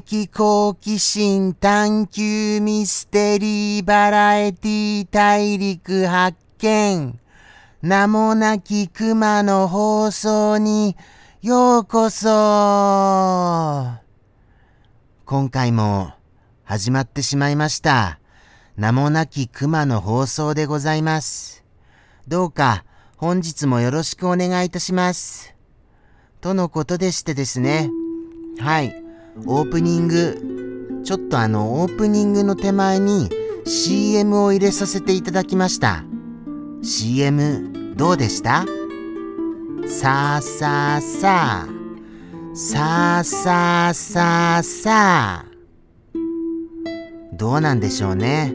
的好奇心探求ミステリーバラエティ大陸発見。名もなき熊の放送にようこそ。今回も始まってしまいました。名もなき熊の放送でございます。どうか本日もよろしくお願いいたします。とのことでしてですね。はい。オープニング、ちょっとあの、オープニングの手前に CM を入れさせていただきました。CM どうでした？さあさあさあ。さあさあさあさあ。どうなんでしょうね。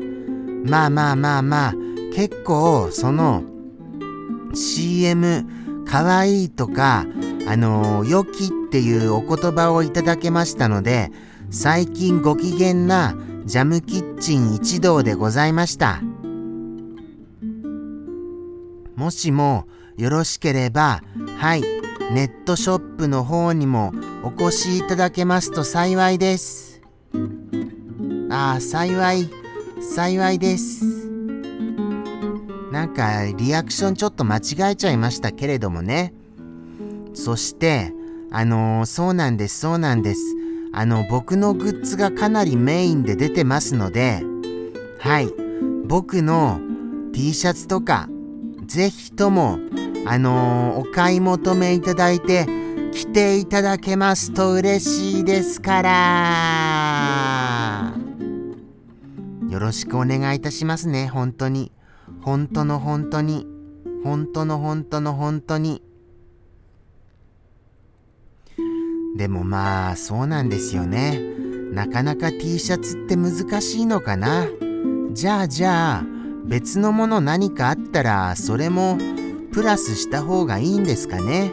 まあまあまあまあ、結構その CM かわいいとか、あの、良きっていうお言葉をいただけましたので、最近ご機嫌なジャムキッチン一同でございました。もしもよろしければ、はい、ネットショップの方にもお越しいただけますと幸いです。ああ、幸い、幸いです。なんかリアクションちょっと間違えちゃいましたけれどもね。そして、あのー、そうなんです、そうなんです。あの、僕のグッズがかなりメインで出てますので、はい、僕の T シャツとか、ぜひとも、あのー、お買い求めいただいて、着ていただけますと嬉しいですから。よろしくお願いいたしますね、本当に。本当の本当に。本当の本当の本当に。でもまあそうなんですよね。なかなか T シャツって難しいのかな。じゃあじゃあ別のもの何かあったらそれもプラスした方がいいんですかね。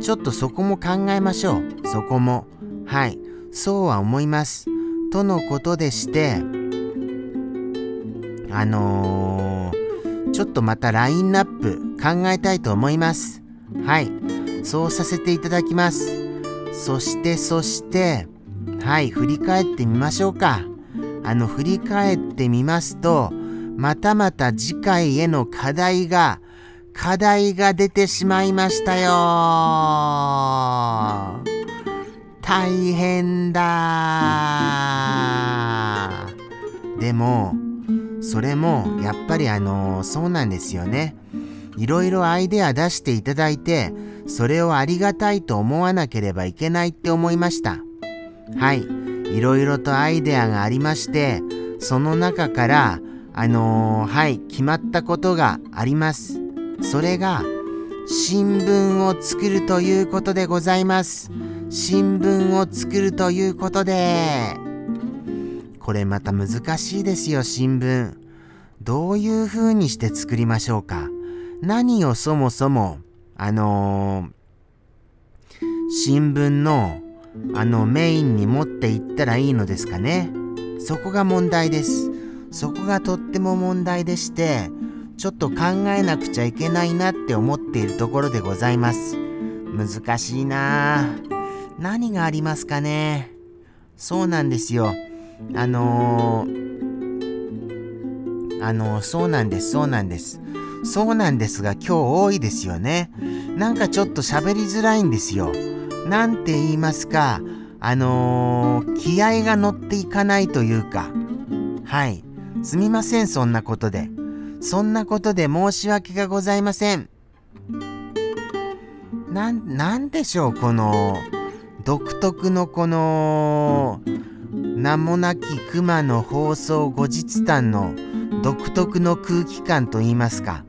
ちょっとそこも考えましょう。そこも。はい。そうは思います。とのことでして、あのー、ちょっとまたラインナップ考えたいと思います。はい。そうさせていただきます。そしてそしてはい振り返ってみましょうか。あの振り返ってみますとまたまた次回への課題が課題が出てしまいましたよ。大変だ。でもそれもやっぱりあのそうなんですよね。いろいろアイデア出していただいてそれをありがたいと思わなければいけないって思いました。はい。いろいろとアイデアがありまして、その中から、あのー、はい、決まったことがあります。それが、新聞を作るということでございます。新聞を作るということで。これまた難しいですよ、新聞。どういう風にして作りましょうか。何をそもそもあのー、新聞のあのメインに持っていったらいいのですかね。そこが問題です。そこがとっても問題でして、ちょっと考えなくちゃいけないなって思っているところでございます。難しいな何がありますかね。そうなんですよ。あのー、あのー、そうなんです、そうなんです。そうなんですが今日多いですよね。なんかちょっと喋りづらいんですよ。なんて言いますか、あのー、気合が乗っていかないというか。はい。すみません、そんなことで。そんなことで申し訳がございません。な、なんでしょう、この、独特のこの、名もなき熊の放送後日談の独特の空気感と言いますか。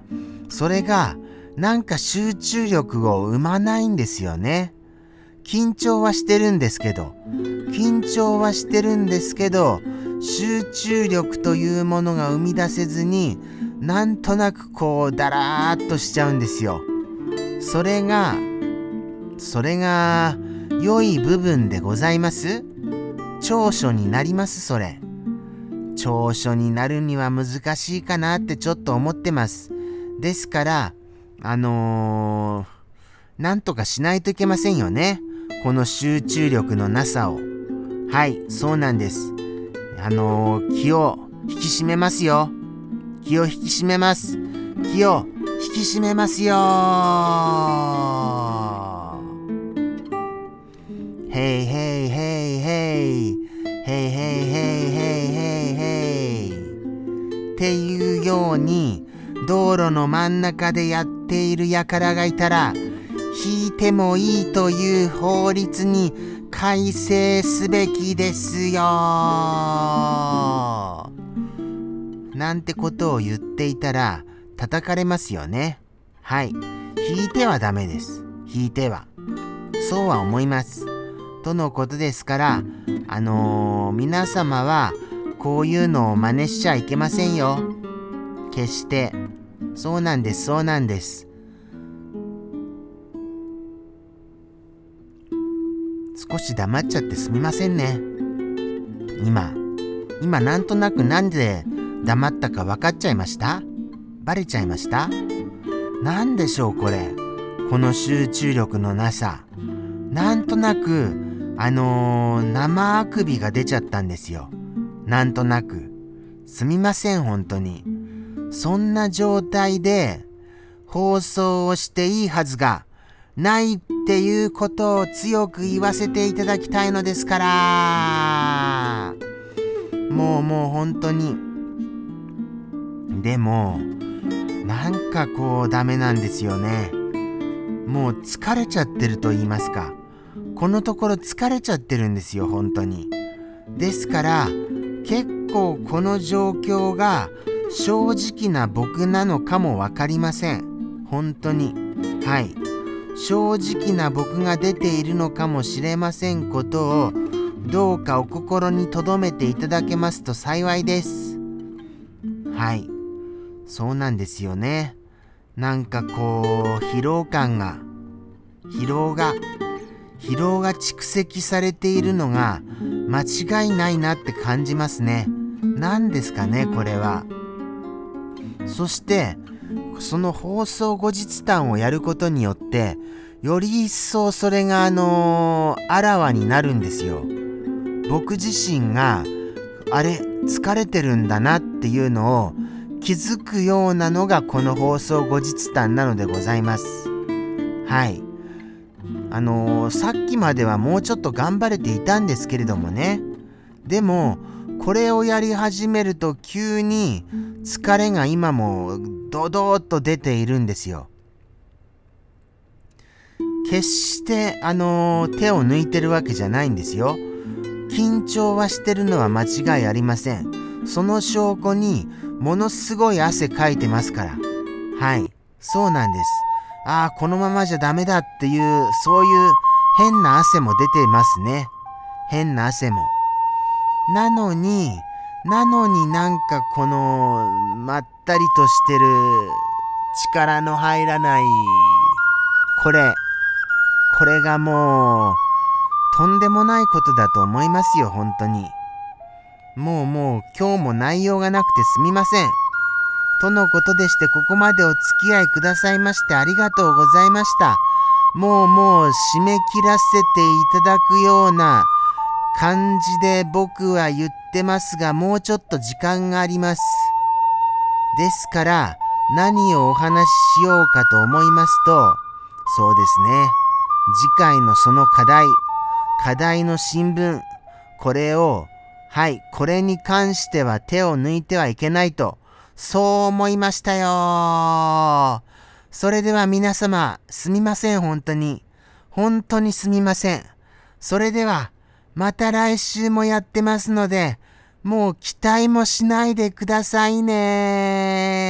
それがなんか集中力を生まないんですよね。緊張はしてるんですけど、緊張はしてるんですけど、集中力というものが生み出せずに、なんとなくこう、だらーっとしちゃうんですよ。それが、それが、良い部分でございます？長所になりますそれ。長所になるには難しいかなってちょっと思ってます。ですから、あのー、なんとかしないといけませんよね。この集中力のなさを。はい、そうなんです。あのー、気を引き締めますよ。気を引き締めます。気を引き締めますよー。ヘイヘイヘイヘイ。ヘイヘイヘイヘイヘイヘイ。っていうように、道路の真ん中でやっている輩がいたら引いてもいいという法律に改正すべきですよなんてことを言っていたら叩かれますよね。はい。引いてはダメです。引いては。そうは思います。とのことですから、あのー、皆様はこういうのを真似しちゃいけませんよ。決して。そうなんです、そうなんです。少し黙っちゃってすみませんね。今、今なんとなくなんで黙ったか分かっちゃいました？バレちゃいました？何でしょうこれ？この集中力のなさ。なんとなく、あのー、生あくびが出ちゃったんですよ。なんとなく。すみません、本当に。そんな状態で放送をしていいはずがないっていうことを強く言わせていただきたいのですから。もうもう本当に。でも、なんかこうダメなんですよね。もう疲れちゃってると言いますか。このところ疲れちゃってるんですよ、本当に。ですから、結構この状況が正直な僕なのかも分かりません。本当に。はい。正直な僕が出ているのかもしれませんことをどうかお心に留めていただけますと幸いです。はい。そうなんですよね。なんかこう、疲労感が、疲労が、疲労が蓄積されているのが間違いないなって感じますね。何ですかね、これは。そして、その放送後日談をやることによって、より一層それがあのー、あらわになるんですよ。僕自身が、あれ、疲れてるんだなっていうのを気づくようなのがこの放送後日談なのでございます。はい。あのー、さっきまではもうちょっと頑張れていたんですけれどもね。でも、これをやり始めると急に疲れが今もドドーッと出ているんですよ。決してあの、手を抜いてるわけじゃないんですよ。緊張はしてるのは間違いありません。その証拠にものすごい汗かいてますから。はい。そうなんです。ああ、このままじゃダメだっていう、そういう変な汗も出てますね。変な汗も。なのに、なのになんかこの、まったりとしてる、力の入らない、これ、これがもう、とんでもないことだと思いますよ、本当に。もうもう今日も内容がなくてすみません。とのことでしてここまでお付き合いくださいましてありがとうございました。もうもう締め切らせていただくような感じで僕は言ってますがもうちょっと時間があります。ですから何をお話ししようかと思いますとそうですね次回のその課題課題の新聞これをはい、これに関しては手を抜いてはいけないと、そう思いましたよ。それでは皆様、すみません、本当に。本当にすみません。それでは、また来週もやってますので、もう期待もしないでくださいね。